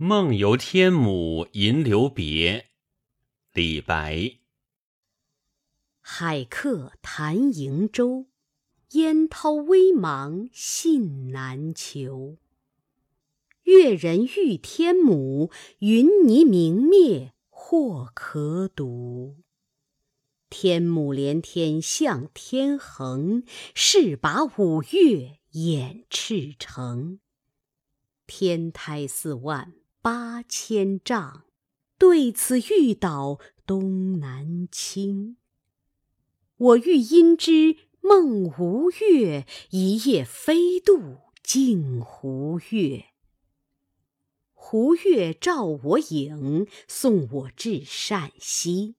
梦游天姥吟留别，李白。海客谈瀛洲，烟涛微茫信难求。越人欲天姥，云霓明灭或可睹。天姥连天向天横，势拔五岳掩赤城。天台四万八千丈，对此欲倒东南倾。我欲因之梦吴越，一夜飞渡镜湖月。湖月照我影，送我至善溪。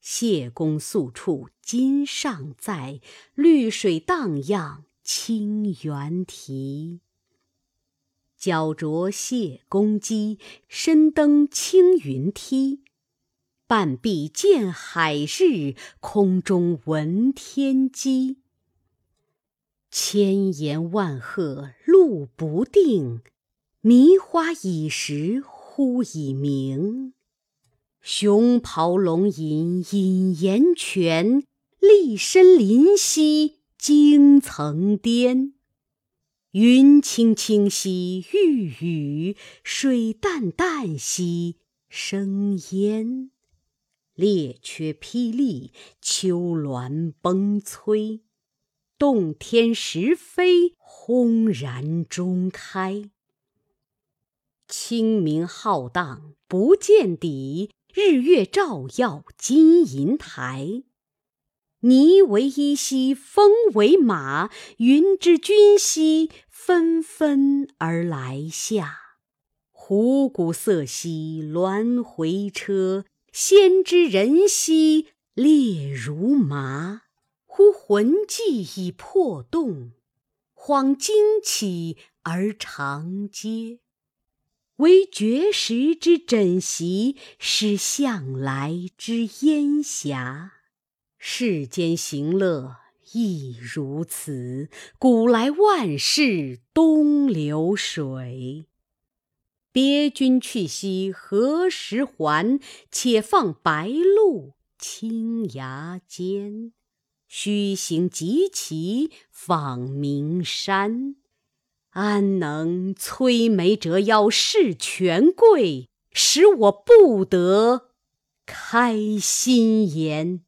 谢公宿处今尚在，绿水荡漾清猿啼。脚着谢公屐，身登青云梯。半壁见海日，空中闻天鸡。千言万壑路不定，迷花倚石忽已明。熊咆龙吟引岩泉，栗深林兮惊层巅。云青青兮欲雨，水淡淡兮生烟。列缺霹雳，丘峦崩摧。洞天石扉，轰然中开。清明浩荡不见底，日月照耀金银台。霓为衣兮风为马，云之君兮纷纷而来下。虎鼓瑟兮鸾回车。先知人兮列如麻，忽魂悸以魄动，恍惊起而长嗟。惟绝食之枕席，失向来之烟霞。世间行乐亦如此，古来万事东流水。别君去兮何时还？且放白鹿青崖间。须行即骑访名山。安能摧眉折腰事权贵，使我不得开心颜？